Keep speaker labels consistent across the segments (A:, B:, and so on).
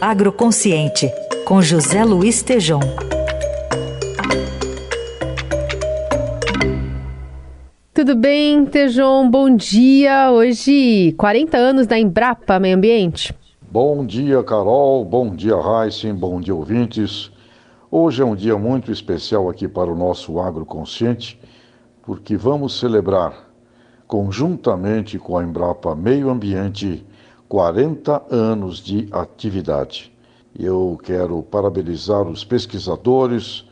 A: Agroconsciente, com José Luiz Tejom.
B: Tudo bem, Tejon? Bom dia. Hoje, 40 anos da Embrapa Meio Ambiente.
C: Bom dia, Carol. Bom dia, Heisen. Bom dia, ouvintes. Hoje é um dia muito especial aqui para o nosso Agroconsciente, porque vamos celebrar, conjuntamente com a Embrapa Meio Ambiente, 40 anos de atividade. Eu quero parabenizar os pesquisadores,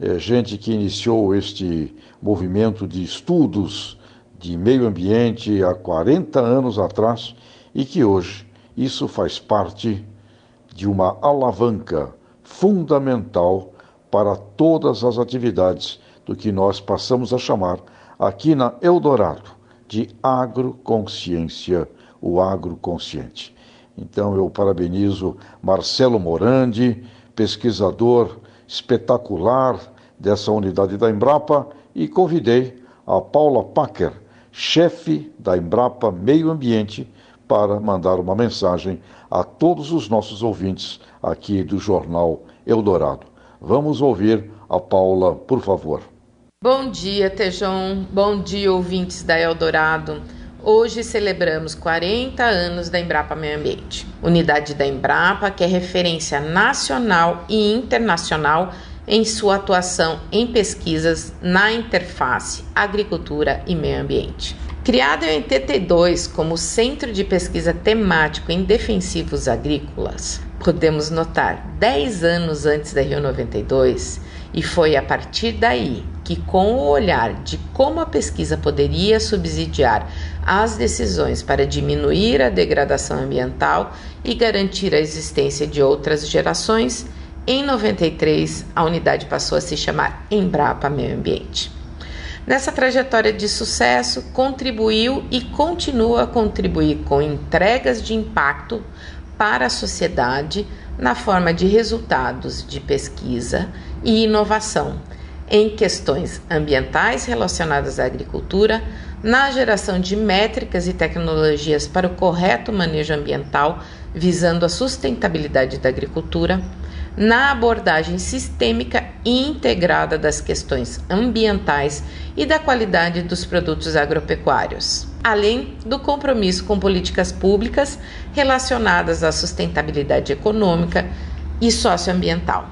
C: é, gente que iniciou este movimento de estudos de meio ambiente há 40 anos atrás e que hoje isso faz parte de uma alavanca fundamental para todas as atividades do que nós passamos a chamar aqui na Eldorado de agroconsciência, o agroconsciente. Então eu parabenizo Marcelo Morandi, pesquisador espetacular dessa unidade da Embrapa e convidei a Paula Packer, chefe da Embrapa Meio Ambiente, para mandar uma mensagem a todos os nossos ouvintes aqui do Jornal Eldorado. Vamos ouvir a Paula, por favor.
D: Bom dia, Tejon. Bom dia, ouvintes da Eldorado. Hoje celebramos 40 anos da Embrapa Meio Ambiente, unidade da Embrapa que é referência nacional e internacional em sua atuação em pesquisas na interface agricultura e meio ambiente. Criado em 82 como centro de pesquisa temático em defensivos agrícolas, podemos notar 10 anos antes da Rio 92, e foi a partir daí que, com o olhar de como a pesquisa poderia subsidiar as decisões para diminuir a degradação ambiental e garantir a existência de outras gerações, em 93 a unidade passou a se chamar Embrapa Meio Ambiente. Nessa trajetória de sucesso, contribuiu e continua a contribuir com entregas de impacto para a sociedade na forma de resultados de pesquisa e inovação em questões ambientais relacionadas à agricultura, na geração de métricas e tecnologias para o correto manejo ambiental visando a sustentabilidade da agricultura, na abordagem sistêmica e integrada das questões ambientais e da qualidade dos produtos agropecuários, além do compromisso com políticas públicas relacionadas à sustentabilidade econômica e socioambiental.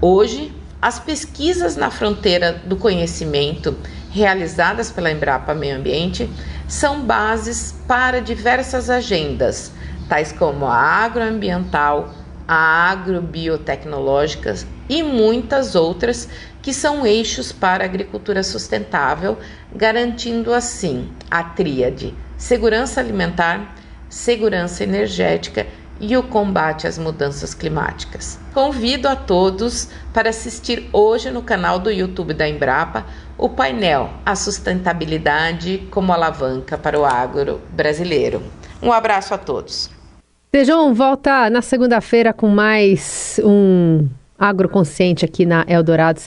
D: Hoje, as pesquisas na fronteira do conhecimento realizadas pela Embrapa Meio Ambiente são bases para diversas agendas, tais como a agroambiental, a agrobiotecnológica e muitas outras que são eixos para a agricultura sustentável, garantindo assim a tríade segurança alimentar, segurança energética e o combate às mudanças climáticas. Convido a todos para assistir hoje no canal do YouTube da Embrapa o painel A Sustentabilidade como Alavanca para o Agro Brasileiro. Um abraço a todos.
B: Tejão volta na segunda-feira com mais um agroconsciente aqui na Eldorado.